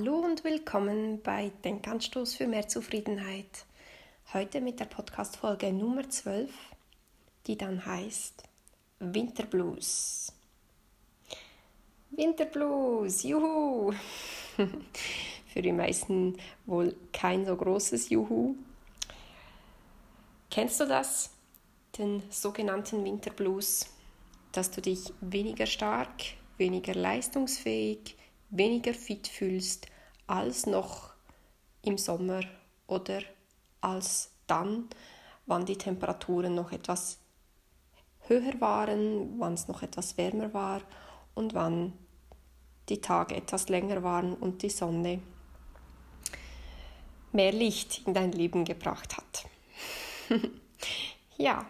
Hallo und willkommen bei Denkanstoß für mehr Zufriedenheit. Heute mit der Podcast-Folge Nummer 12, die dann heißt Winterblues. Winterblues, juhu! für die meisten wohl kein so großes Juhu. Kennst du das? Den sogenannten Winterblues, dass du dich weniger stark, weniger leistungsfähig, weniger fit fühlst als noch im Sommer oder als dann, wann die Temperaturen noch etwas höher waren, wann es noch etwas wärmer war und wann die Tage etwas länger waren und die Sonne mehr Licht in dein Leben gebracht hat. ja,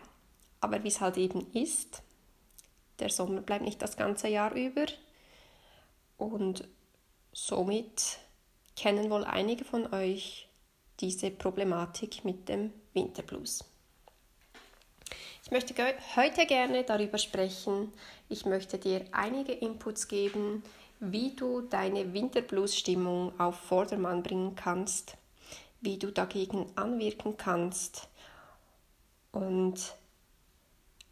aber wie es halt eben ist, der Sommer bleibt nicht das ganze Jahr über, und somit kennen wohl einige von euch diese Problematik mit dem Winterblues. Ich möchte heute gerne darüber sprechen. Ich möchte dir einige Inputs geben, wie du deine Winterblues-Stimmung auf Vordermann bringen kannst, wie du dagegen anwirken kannst und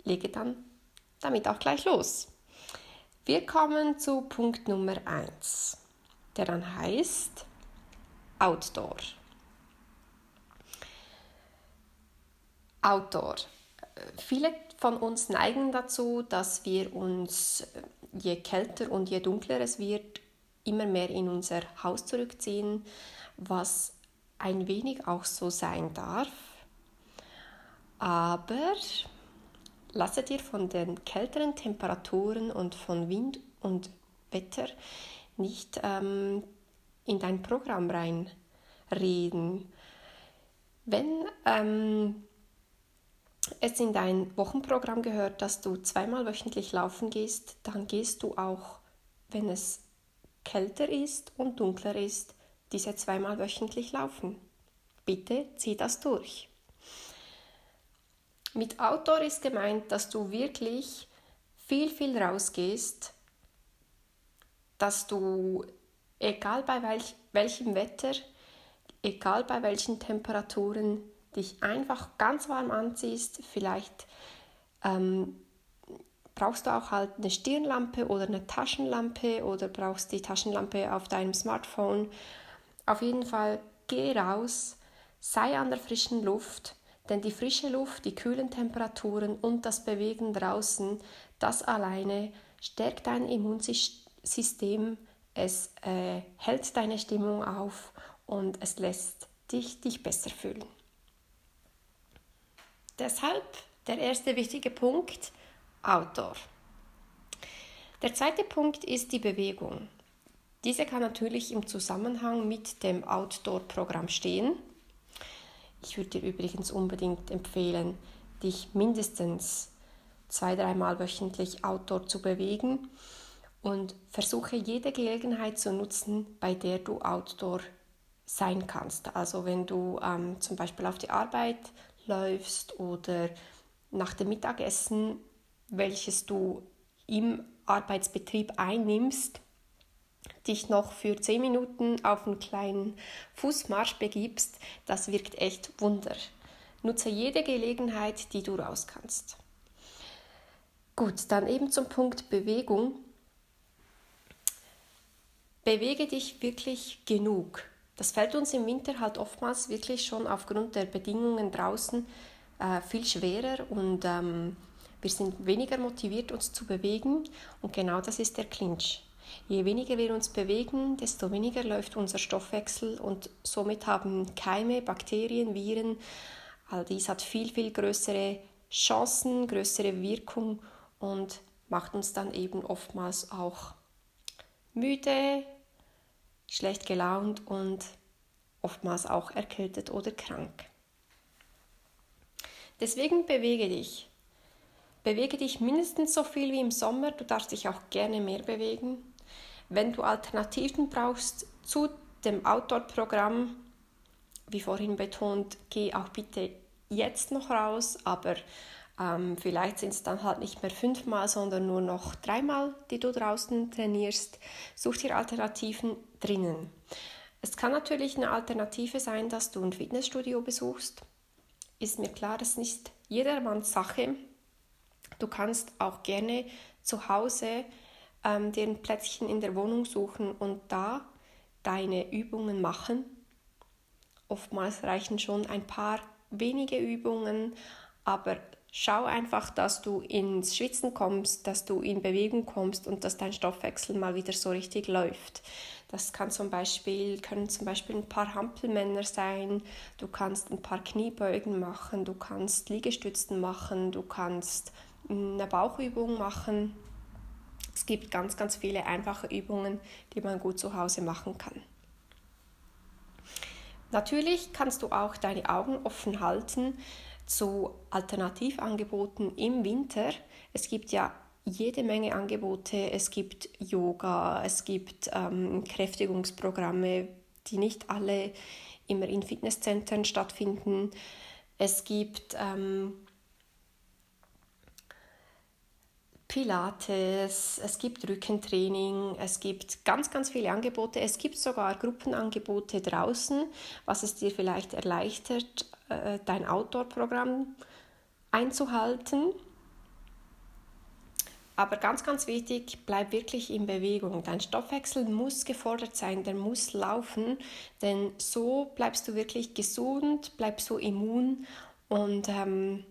lege dann damit auch gleich los. Wir kommen zu Punkt Nummer 1, der dann heißt Outdoor. Outdoor. Viele von uns neigen dazu, dass wir uns, je kälter und je dunkler es wird, immer mehr in unser Haus zurückziehen, was ein wenig auch so sein darf. Aber lasse dir von den kälteren Temperaturen und von Wind und Wetter nicht ähm, in dein Programm reinreden. Wenn ähm, es in dein Wochenprogramm gehört, dass du zweimal wöchentlich laufen gehst, dann gehst du auch, wenn es kälter ist und dunkler ist, diese zweimal wöchentlich laufen. Bitte zieh das durch. Mit Outdoor ist gemeint, dass du wirklich viel, viel rausgehst, dass du, egal bei welch, welchem Wetter, egal bei welchen Temperaturen, dich einfach ganz warm anziehst. Vielleicht ähm, brauchst du auch halt eine Stirnlampe oder eine Taschenlampe oder brauchst die Taschenlampe auf deinem Smartphone. Auf jeden Fall geh raus, sei an der frischen Luft denn die frische Luft, die kühlen Temperaturen und das Bewegen draußen, das alleine stärkt dein Immunsystem, es äh, hält deine Stimmung auf und es lässt dich, dich besser fühlen. Deshalb der erste wichtige Punkt, Outdoor. Der zweite Punkt ist die Bewegung. Diese kann natürlich im Zusammenhang mit dem Outdoor-Programm stehen. Ich würde dir übrigens unbedingt empfehlen, dich mindestens zwei, dreimal wöchentlich outdoor zu bewegen und versuche jede Gelegenheit zu nutzen, bei der du outdoor sein kannst. Also wenn du ähm, zum Beispiel auf die Arbeit läufst oder nach dem Mittagessen, welches du im Arbeitsbetrieb einnimmst, dich noch für 10 Minuten auf einen kleinen Fußmarsch begibst, das wirkt echt Wunder. Nutze jede Gelegenheit, die du raus kannst. Gut, dann eben zum Punkt Bewegung. Bewege dich wirklich genug. Das fällt uns im Winter halt oftmals wirklich schon aufgrund der Bedingungen draußen äh, viel schwerer und ähm, wir sind weniger motiviert, uns zu bewegen. Und genau das ist der Clinch. Je weniger wir uns bewegen, desto weniger läuft unser Stoffwechsel und somit haben Keime, Bakterien, Viren, all dies hat viel, viel größere Chancen, größere Wirkung und macht uns dann eben oftmals auch müde, schlecht gelaunt und oftmals auch erkältet oder krank. Deswegen bewege dich. Bewege dich mindestens so viel wie im Sommer, du darfst dich auch gerne mehr bewegen. Wenn du Alternativen brauchst zu dem Outdoor-Programm, wie vorhin betont, geh auch bitte jetzt noch raus, aber ähm, vielleicht sind es dann halt nicht mehr fünfmal, sondern nur noch dreimal, die du draußen trainierst. Such dir Alternativen, drinnen. Es kann natürlich eine Alternative sein, dass du ein Fitnessstudio besuchst. Ist mir klar, das ist nicht jedermanns Sache. Du kannst auch gerne zu Hause ähm, dir ein Plätzchen in der Wohnung suchen und da deine Übungen machen. Oftmals reichen schon ein paar wenige Übungen, aber schau einfach, dass du ins Schwitzen kommst, dass du in Bewegung kommst und dass dein Stoffwechsel mal wieder so richtig läuft. Das kann zum Beispiel, können zum Beispiel ein paar Hampelmänner sein, du kannst ein paar Kniebeugen machen, du kannst Liegestützen machen, du kannst eine Bauchübung machen. Es gibt ganz, ganz viele einfache Übungen, die man gut zu Hause machen kann. Natürlich kannst du auch deine Augen offen halten zu Alternativangeboten im Winter. Es gibt ja jede Menge Angebote. Es gibt Yoga, es gibt ähm, Kräftigungsprogramme, die nicht alle immer in Fitnesszentren stattfinden. Es gibt ähm, Pilates, es gibt Rückentraining, es gibt ganz, ganz viele Angebote. Es gibt sogar Gruppenangebote draußen, was es dir vielleicht erleichtert, äh, dein Outdoor-Programm einzuhalten. Aber ganz, ganz wichtig, bleib wirklich in Bewegung. Dein Stoffwechsel muss gefordert sein, der muss laufen, denn so bleibst du wirklich gesund, bleibst so immun und ähm,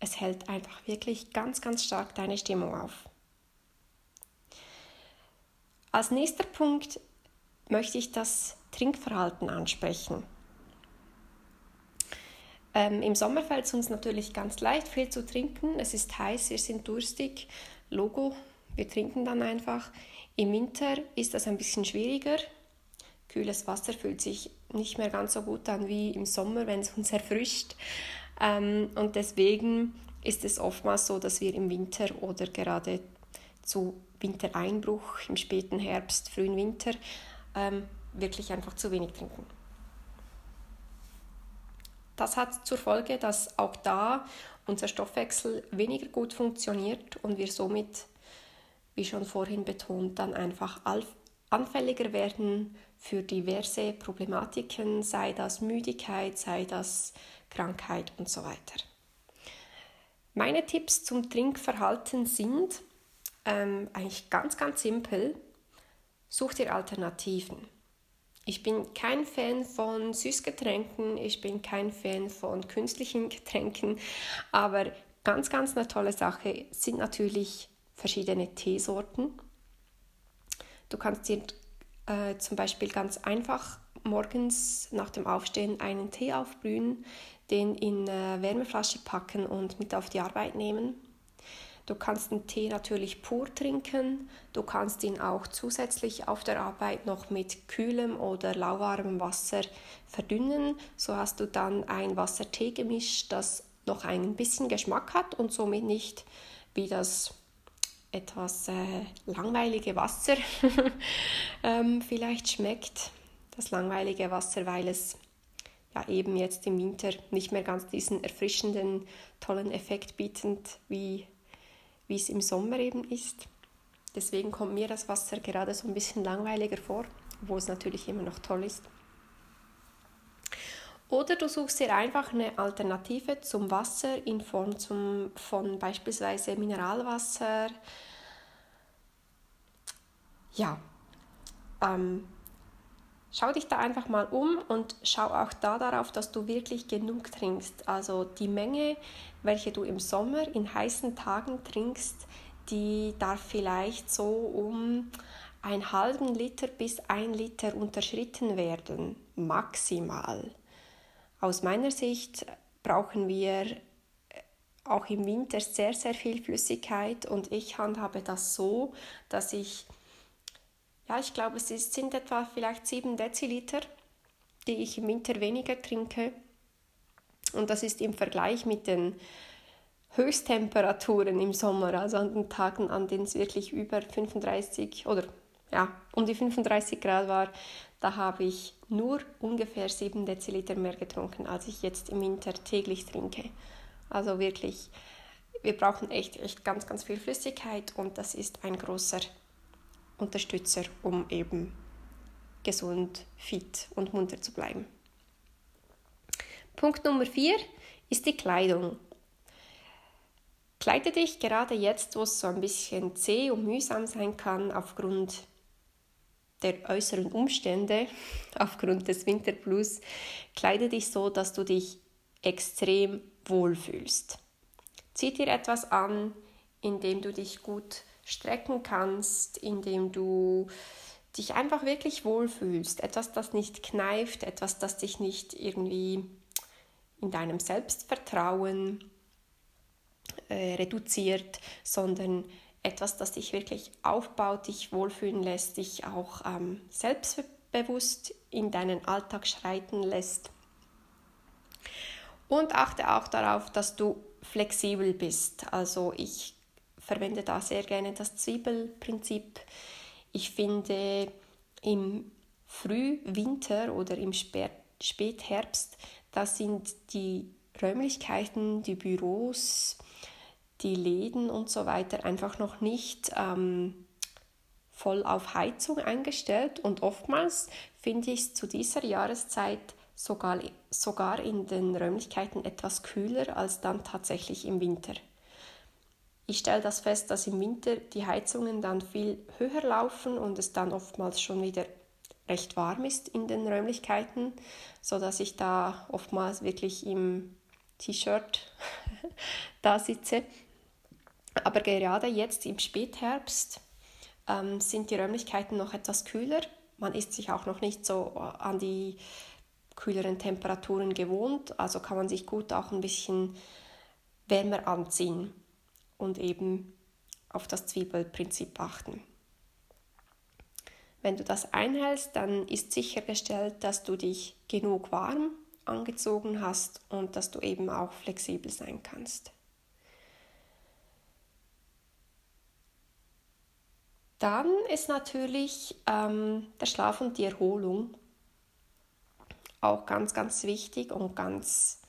es hält einfach wirklich ganz, ganz stark deine Stimmung auf. Als nächster Punkt möchte ich das Trinkverhalten ansprechen. Ähm, Im Sommer fällt es uns natürlich ganz leicht, viel zu trinken. Es ist heiß, wir sind durstig. Logo, wir trinken dann einfach. Im Winter ist das ein bisschen schwieriger. Kühles Wasser fühlt sich nicht mehr ganz so gut an wie im Sommer, wenn es uns erfrischt. Ähm, und deswegen ist es oftmals so, dass wir im Winter oder gerade zu Wintereinbruch, im späten Herbst, frühen Winter, ähm, wirklich einfach zu wenig trinken. Das hat zur Folge, dass auch da unser Stoffwechsel weniger gut funktioniert und wir somit, wie schon vorhin betont, dann einfach anfälliger werden für diverse Problematiken, sei das Müdigkeit, sei das Krankheit und so weiter. Meine Tipps zum Trinkverhalten sind ähm, eigentlich ganz, ganz simpel. Such dir Alternativen. Ich bin kein Fan von Süßgetränken, ich bin kein Fan von künstlichen Getränken, aber ganz, ganz eine tolle Sache sind natürlich verschiedene Teesorten. Du kannst dir äh, zum Beispiel ganz einfach morgens nach dem Aufstehen einen Tee aufbrühen, den in eine Wärmeflasche packen und mit auf die Arbeit nehmen. Du kannst den Tee natürlich pur trinken. Du kannst ihn auch zusätzlich auf der Arbeit noch mit kühlem oder lauwarmem Wasser verdünnen. So hast du dann ein Wasser-Tee-Gemisch, das noch ein bisschen Geschmack hat und somit nicht wie das etwas äh, langweilige Wasser ähm, vielleicht schmeckt. Das langweilige Wasser, weil es ja eben jetzt im Winter nicht mehr ganz diesen erfrischenden, tollen Effekt bietet, wie wie es im Sommer eben ist. Deswegen kommt mir das Wasser gerade so ein bisschen langweiliger vor, wo es natürlich immer noch toll ist. Oder du suchst dir einfach eine Alternative zum Wasser in Form zum, von beispielsweise Mineralwasser. Ja, ähm, Schau dich da einfach mal um und schau auch da darauf, dass du wirklich genug trinkst. Also die Menge, welche du im Sommer in heißen Tagen trinkst, die darf vielleicht so um einen halben Liter bis ein Liter unterschritten werden, maximal. Aus meiner Sicht brauchen wir auch im Winter sehr, sehr viel Flüssigkeit und ich handhabe das so, dass ich ja, ich glaube, es sind etwa vielleicht 7 Deziliter, die ich im Winter weniger trinke. Und das ist im Vergleich mit den Höchsttemperaturen im Sommer, also an den Tagen, an denen es wirklich über 35 oder ja, um die 35 Grad war, da habe ich nur ungefähr 7 Deziliter mehr getrunken, als ich jetzt im Winter täglich trinke. Also wirklich, wir brauchen echt, echt ganz, ganz viel Flüssigkeit und das ist ein großer Unterstützer, um eben gesund, fit und munter zu bleiben. Punkt Nummer vier ist die Kleidung. Kleide dich gerade jetzt, wo es so ein bisschen zäh und mühsam sein kann, aufgrund der äußeren Umstände, aufgrund des Winterblues, kleide dich so, dass du dich extrem wohlfühlst. Zieh dir etwas an, in dem du dich gut strecken kannst, in dem du dich einfach wirklich wohlfühlst. Etwas, das nicht kneift, etwas, das dich nicht irgendwie in deinem Selbstvertrauen äh, reduziert, sondern etwas, das dich wirklich aufbaut, dich wohlfühlen lässt, dich auch ähm, selbstbewusst in deinen Alltag schreiten lässt. Und achte auch darauf, dass du flexibel bist. Also ich verwende da sehr gerne das Zwiebelprinzip. Ich finde im Frühwinter oder im Spätherbst, da sind die Räumlichkeiten, die Büros, die Läden und so weiter einfach noch nicht ähm, voll auf Heizung eingestellt und oftmals finde ich es zu dieser Jahreszeit sogar, sogar in den Räumlichkeiten etwas kühler als dann tatsächlich im Winter. Ich stelle das fest, dass im Winter die Heizungen dann viel höher laufen und es dann oftmals schon wieder recht warm ist in den Räumlichkeiten, so dass ich da oftmals wirklich im T-Shirt da sitze aber gerade jetzt im Spätherbst ähm, sind die Räumlichkeiten noch etwas kühler. Man ist sich auch noch nicht so äh, an die kühleren Temperaturen gewohnt, also kann man sich gut auch ein bisschen wärmer anziehen und eben auf das Zwiebelprinzip achten. Wenn du das einhältst, dann ist sichergestellt, dass du dich genug warm angezogen hast und dass du eben auch flexibel sein kannst. Dann ist natürlich ähm, der Schlaf und die Erholung auch ganz, ganz wichtig und ganz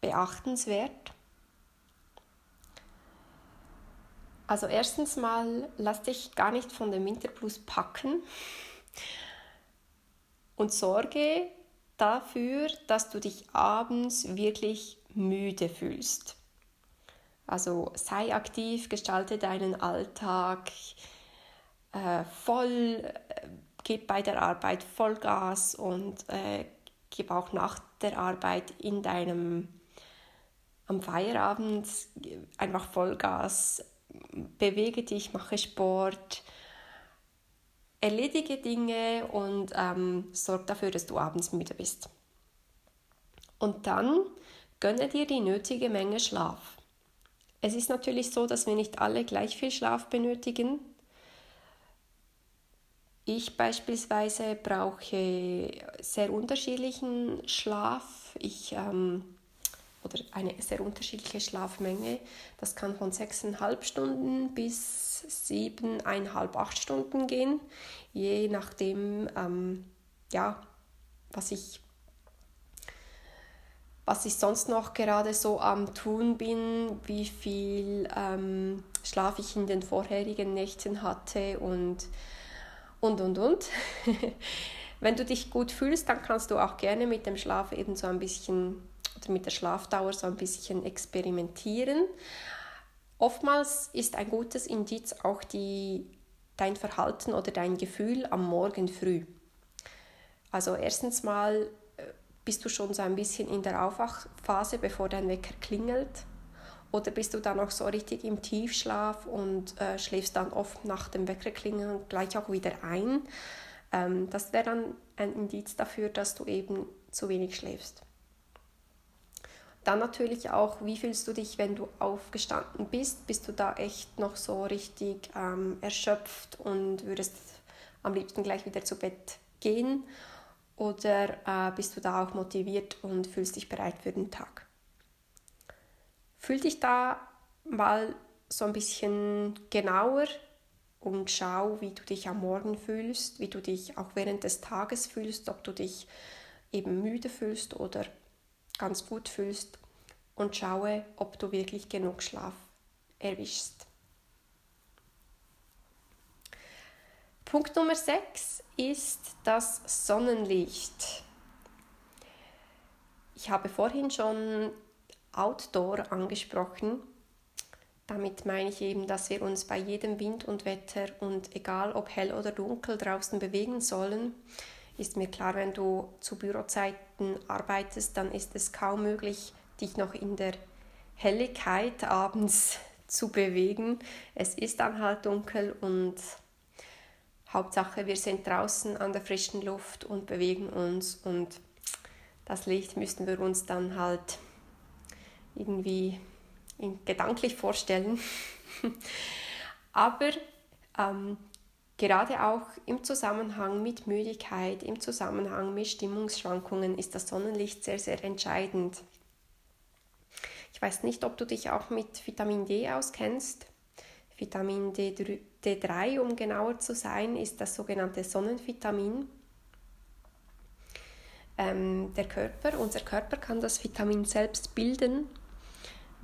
beachtenswert. Also erstens mal, lass dich gar nicht von dem Winterplus packen und sorge dafür, dass du dich abends wirklich müde fühlst. Also sei aktiv, gestalte deinen Alltag, äh, voll, äh, gib bei der Arbeit Vollgas und äh, gib auch nach der Arbeit in deinem am Feierabend einfach Vollgas, bewege dich, mache Sport, erledige Dinge und ähm, sorg dafür, dass du abends müde bist. Und dann gönne dir die nötige Menge Schlaf. Es ist natürlich so, dass wir nicht alle gleich viel Schlaf benötigen. Ich beispielsweise brauche sehr unterschiedlichen Schlaf. Ich, ähm, oder eine sehr unterschiedliche Schlafmenge. Das kann von 6,5 Stunden bis 7,5, 8 Stunden gehen, je nachdem, ähm, ja, was ich, was ich sonst noch gerade so am Tun bin, wie viel ähm, Schlaf ich in den vorherigen Nächten hatte und und, und, und. Wenn du dich gut fühlst, dann kannst du auch gerne mit dem Schlaf eben so ein bisschen mit der Schlafdauer so ein bisschen experimentieren. Oftmals ist ein gutes Indiz auch die, dein Verhalten oder dein Gefühl am Morgen früh. Also erstens mal äh, bist du schon so ein bisschen in der Aufwachphase, bevor dein Wecker klingelt. Oder bist du dann auch so richtig im Tiefschlaf und äh, schläfst dann oft nach dem Weckerklingeln gleich auch wieder ein? Ähm, das wäre dann ein Indiz dafür, dass du eben zu wenig schläfst. Dann natürlich auch, wie fühlst du dich, wenn du aufgestanden bist? Bist du da echt noch so richtig ähm, erschöpft und würdest am liebsten gleich wieder zu Bett gehen? Oder äh, bist du da auch motiviert und fühlst dich bereit für den Tag? Fühl dich da mal so ein bisschen genauer und schau, wie du dich am Morgen fühlst, wie du dich auch während des Tages fühlst, ob du dich eben müde fühlst oder ganz gut fühlst und schaue, ob du wirklich genug Schlaf erwischst. Punkt Nummer 6 ist das Sonnenlicht. Ich habe vorhin schon Outdoor angesprochen. Damit meine ich eben, dass wir uns bei jedem Wind und Wetter und egal ob hell oder dunkel draußen bewegen sollen. Ist mir klar, wenn du zu Bürozeiten arbeitest, dann ist es kaum möglich, dich noch in der Helligkeit abends zu bewegen. Es ist dann halt dunkel und Hauptsache, wir sind draußen an der frischen Luft und bewegen uns und das Licht müssten wir uns dann halt irgendwie gedanklich vorstellen. Aber ähm, gerade auch im Zusammenhang mit Müdigkeit, im Zusammenhang mit Stimmungsschwankungen ist das Sonnenlicht sehr, sehr entscheidend. Ich weiß nicht, ob du dich auch mit Vitamin D auskennst. Vitamin D3, um genauer zu sein, ist das sogenannte Sonnenvitamin. Ähm, der Körper, unser Körper kann das Vitamin selbst bilden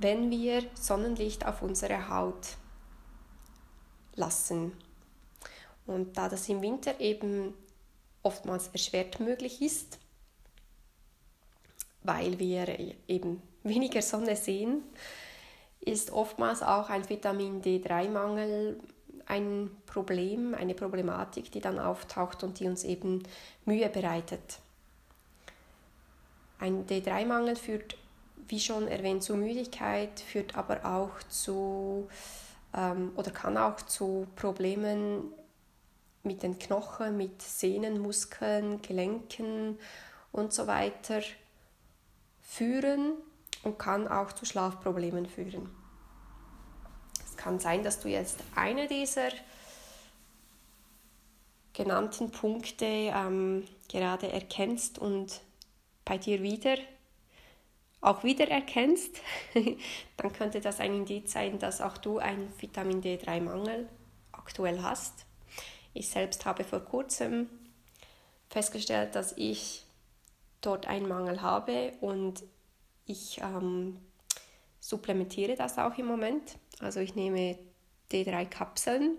wenn wir Sonnenlicht auf unsere Haut lassen. Und da das im Winter eben oftmals erschwert möglich ist, weil wir eben weniger Sonne sehen, ist oftmals auch ein Vitamin D3-Mangel ein Problem, eine Problematik, die dann auftaucht und die uns eben Mühe bereitet. Ein D3-Mangel führt wie schon erwähnt, zu Müdigkeit, führt aber auch zu ähm, oder kann auch zu Problemen mit den Knochen, mit Sehnen, Muskeln, Gelenken und so weiter führen und kann auch zu Schlafproblemen führen. Es kann sein, dass du jetzt eine dieser genannten Punkte ähm, gerade erkennst und bei dir wieder auch wiedererkennst, dann könnte das ein Indiz sein, dass auch du einen Vitamin D3-Mangel aktuell hast. Ich selbst habe vor kurzem festgestellt, dass ich dort einen Mangel habe und ich ähm, supplementiere das auch im Moment. Also ich nehme D3-Kapseln,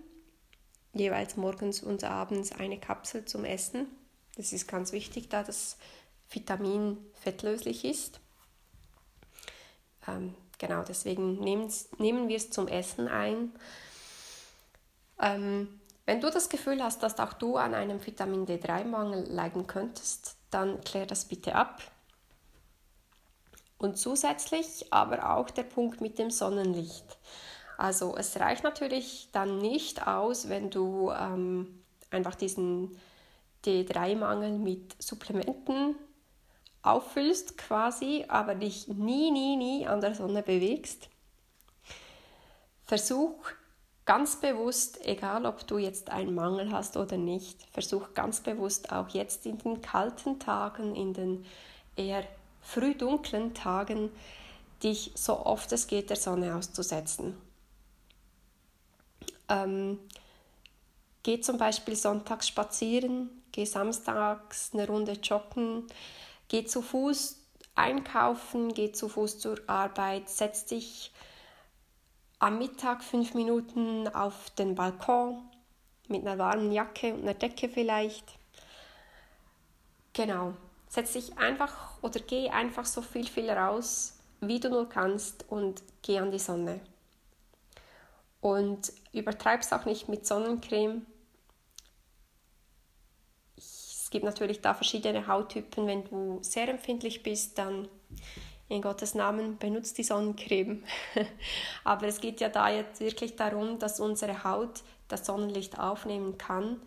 jeweils morgens und abends eine Kapsel zum Essen. Das ist ganz wichtig, da das Vitamin fettlöslich ist. Ähm, genau, deswegen nehmen wir es zum Essen ein. Ähm, wenn du das Gefühl hast, dass auch du an einem Vitamin D3-Mangel leiden könntest, dann klär das bitte ab. Und zusätzlich aber auch der Punkt mit dem Sonnenlicht. Also es reicht natürlich dann nicht aus, wenn du ähm, einfach diesen D3-Mangel mit Supplementen auffüllst quasi, aber dich nie, nie, nie an der Sonne bewegst. Versuch ganz bewusst, egal ob du jetzt einen Mangel hast oder nicht, versuch ganz bewusst auch jetzt in den kalten Tagen, in den eher früh dunklen Tagen, dich so oft es geht der Sonne auszusetzen. Ähm, geh zum Beispiel sonntags spazieren, geh samstags eine Runde joggen, Geh zu Fuß einkaufen, geh zu Fuß zur Arbeit, setz dich am Mittag fünf Minuten auf den Balkon mit einer warmen Jacke und einer Decke vielleicht. Genau, setz dich einfach oder geh einfach so viel, viel raus, wie du nur kannst und geh an die Sonne. Und übertreib's auch nicht mit Sonnencreme, gibt natürlich da verschiedene Hauttypen. Wenn du sehr empfindlich bist, dann in Gottes Namen benutzt die Sonnencreme. Aber es geht ja da jetzt wirklich darum, dass unsere Haut das Sonnenlicht aufnehmen kann.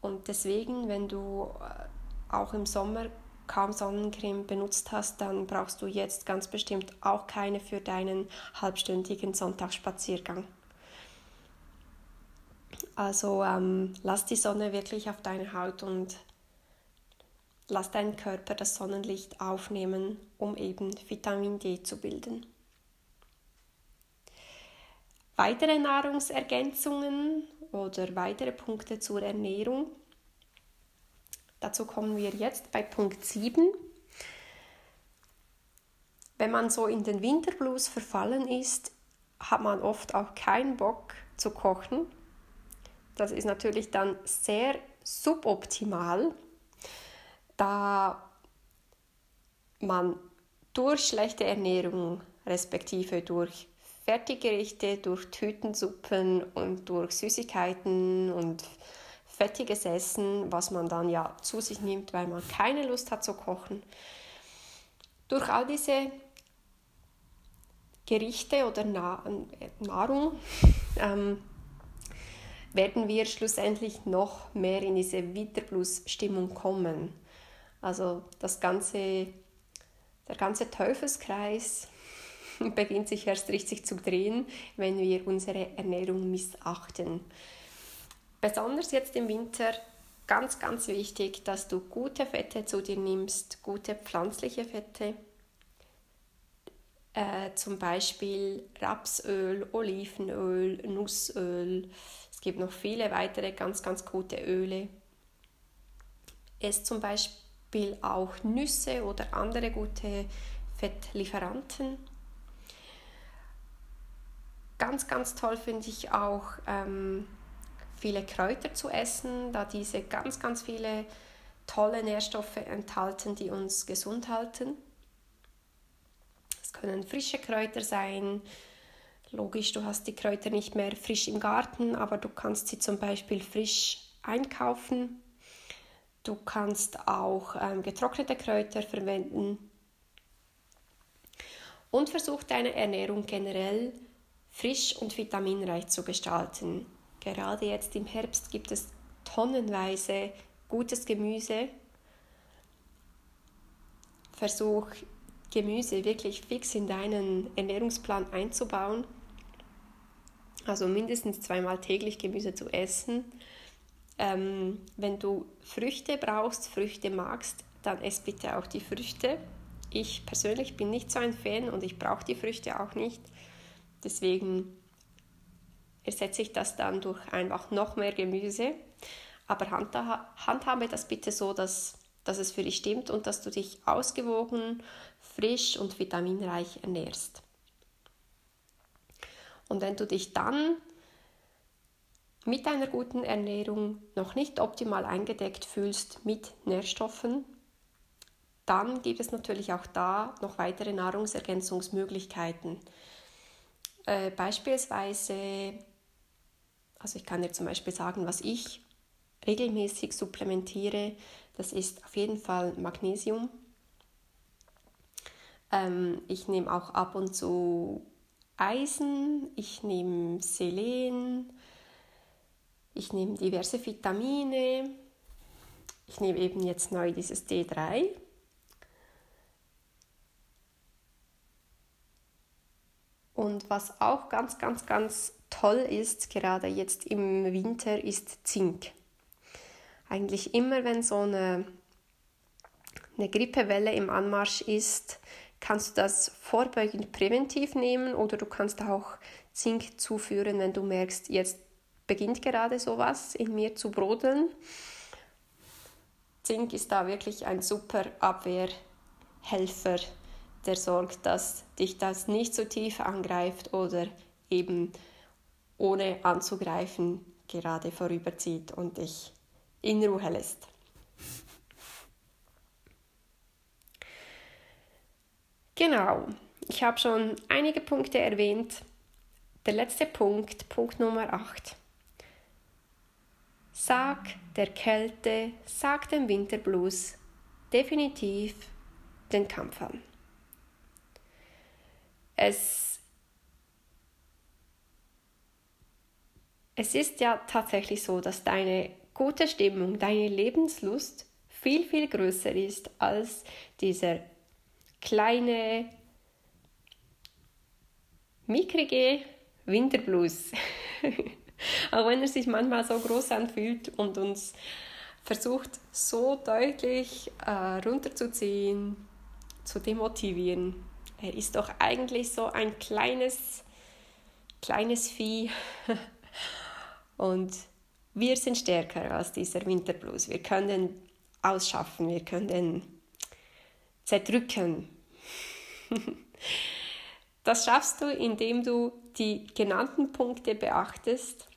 Und deswegen, wenn du äh, auch im Sommer kaum Sonnencreme benutzt hast, dann brauchst du jetzt ganz bestimmt auch keine für deinen halbstündigen Sonntagsspaziergang. Also ähm, lass die Sonne wirklich auf deine Haut und Lass deinen Körper das Sonnenlicht aufnehmen, um eben Vitamin D zu bilden. Weitere Nahrungsergänzungen oder weitere Punkte zur Ernährung. Dazu kommen wir jetzt bei Punkt 7. Wenn man so in den Winterblues verfallen ist, hat man oft auch keinen Bock zu kochen. Das ist natürlich dann sehr suboptimal, da man durch schlechte Ernährung respektive durch Fertiggerichte, durch Tütensuppen und durch Süßigkeiten und fettiges Essen, was man dann ja zu sich nimmt, weil man keine Lust hat zu kochen. Durch all diese Gerichte oder Nahrung ähm, werden wir schlussendlich noch mehr in diese Winterblues-Stimmung kommen. Also das ganze, der ganze Teufelskreis beginnt sich erst richtig zu drehen, wenn wir unsere Ernährung missachten. Besonders jetzt im Winter ganz, ganz wichtig, dass du gute Fette zu dir nimmst, gute pflanzliche Fette, äh, zum Beispiel Rapsöl, Olivenöl, Nussöl. Es gibt noch viele weitere ganz, ganz gute Öle. Es zum Beispiel auch Nüsse oder andere gute Fettlieferanten. Ganz, ganz toll finde ich auch ähm, viele Kräuter zu essen, da diese ganz, ganz viele tolle Nährstoffe enthalten, die uns gesund halten. Es können frische Kräuter sein. Logisch, du hast die Kräuter nicht mehr frisch im Garten, aber du kannst sie zum Beispiel frisch einkaufen. Du kannst auch ähm, getrocknete Kräuter verwenden. Und versuch deine Ernährung generell frisch und vitaminreich zu gestalten. Gerade jetzt im Herbst gibt es tonnenweise gutes Gemüse. Versuch Gemüse wirklich fix in deinen Ernährungsplan einzubauen. Also mindestens zweimal täglich Gemüse zu essen. Ähm, wenn du Früchte brauchst, Früchte magst, dann ess bitte auch die Früchte. Ich persönlich bin nicht so ein Fan und ich brauche die Früchte auch nicht. Deswegen ersetze ich das dann durch einfach noch mehr Gemüse. Aber handhabe das bitte so, dass, dass es für dich stimmt und dass du dich ausgewogen frisch und vitaminreich ernährst. Und wenn du dich dann mit einer guten Ernährung noch nicht optimal eingedeckt fühlst mit Nährstoffen, dann gibt es natürlich auch da noch weitere Nahrungsergänzungsmöglichkeiten. Äh, beispielsweise, also ich kann dir zum Beispiel sagen, was ich regelmäßig supplementiere, das ist auf jeden Fall Magnesium. Ähm, ich nehme auch ab und zu Eisen, ich nehme Selen, ich nehme diverse Vitamine, ich nehme eben jetzt neu dieses D3. Und was auch ganz, ganz, ganz toll ist, gerade jetzt im Winter, ist Zink. Eigentlich immer, wenn so eine, eine Grippewelle im Anmarsch ist, kannst du das vorbeugend präventiv nehmen oder du kannst auch Zink zuführen, wenn du merkst, jetzt beginnt gerade sowas in mir zu brodeln. Zink ist da wirklich ein super Abwehrhelfer, der sorgt, dass dich das nicht so tief angreift oder eben ohne anzugreifen gerade vorüberzieht und dich in Ruhe lässt. Genau, ich habe schon einige Punkte erwähnt. Der letzte Punkt, Punkt Nummer 8. Sag der Kälte, sag dem Winterblues definitiv den Kampf an. Es, es ist ja tatsächlich so, dass deine gute Stimmung, deine Lebenslust viel, viel größer ist als dieser kleine, mickrige Winterblues. Auch wenn er sich manchmal so groß anfühlt und uns versucht so deutlich äh, runterzuziehen, zu demotivieren. Er ist doch eigentlich so ein kleines, kleines Vieh. und wir sind stärker als dieser Winterblues. Wir können ausschaffen, wir können zerdrücken. Das schaffst du, indem du die genannten Punkte beachtest,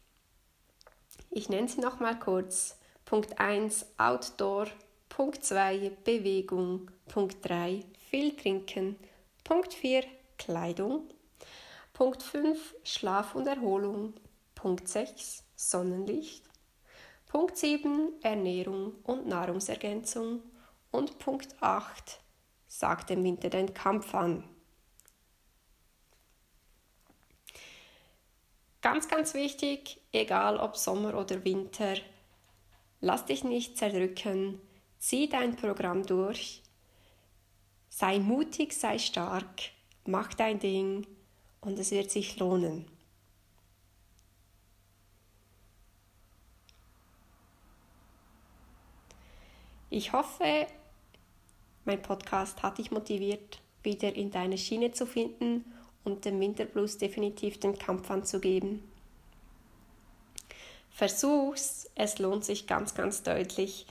Ich nenne sie nochmal kurz. Punkt 1 Outdoor, Punkt 2 Bewegung, Punkt 3 viel trinken, Punkt 4 Kleidung, Punkt 5 Schlaf und Erholung, Punkt 6 Sonnenlicht, Punkt 7 Ernährung und Nahrungsergänzung. Und Punkt 8 Sag dem Winter den Kampf an. Ganz, ganz wichtig, egal ob Sommer oder Winter, lass dich nicht zerdrücken, zieh dein Programm durch, sei mutig, sei stark, mach dein Ding und es wird sich lohnen. Ich hoffe, mein Podcast hat dich motiviert, wieder in deine Schiene zu finden und dem Winterblues definitiv den Kampf anzugeben. Versuch's, es lohnt sich ganz, ganz deutlich.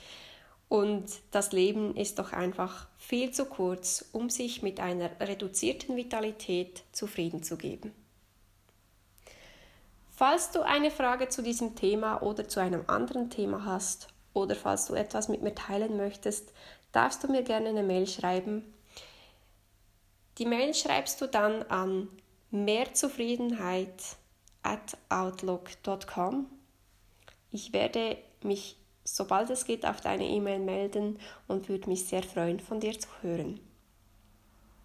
Und das Leben ist doch einfach viel zu kurz, um sich mit einer reduzierten Vitalität zufrieden zu geben. Falls du eine Frage zu diesem Thema oder zu einem anderen Thema hast oder falls du etwas mit mir teilen möchtest, darfst du mir gerne eine Mail schreiben die Mail schreibst du dann an mehrzufriedenheit at outlook.com. Ich werde mich, sobald es geht, auf deine E-Mail melden und würde mich sehr freuen, von dir zu hören.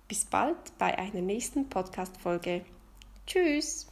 Bis bald bei einer nächsten Podcast-Folge. Tschüss!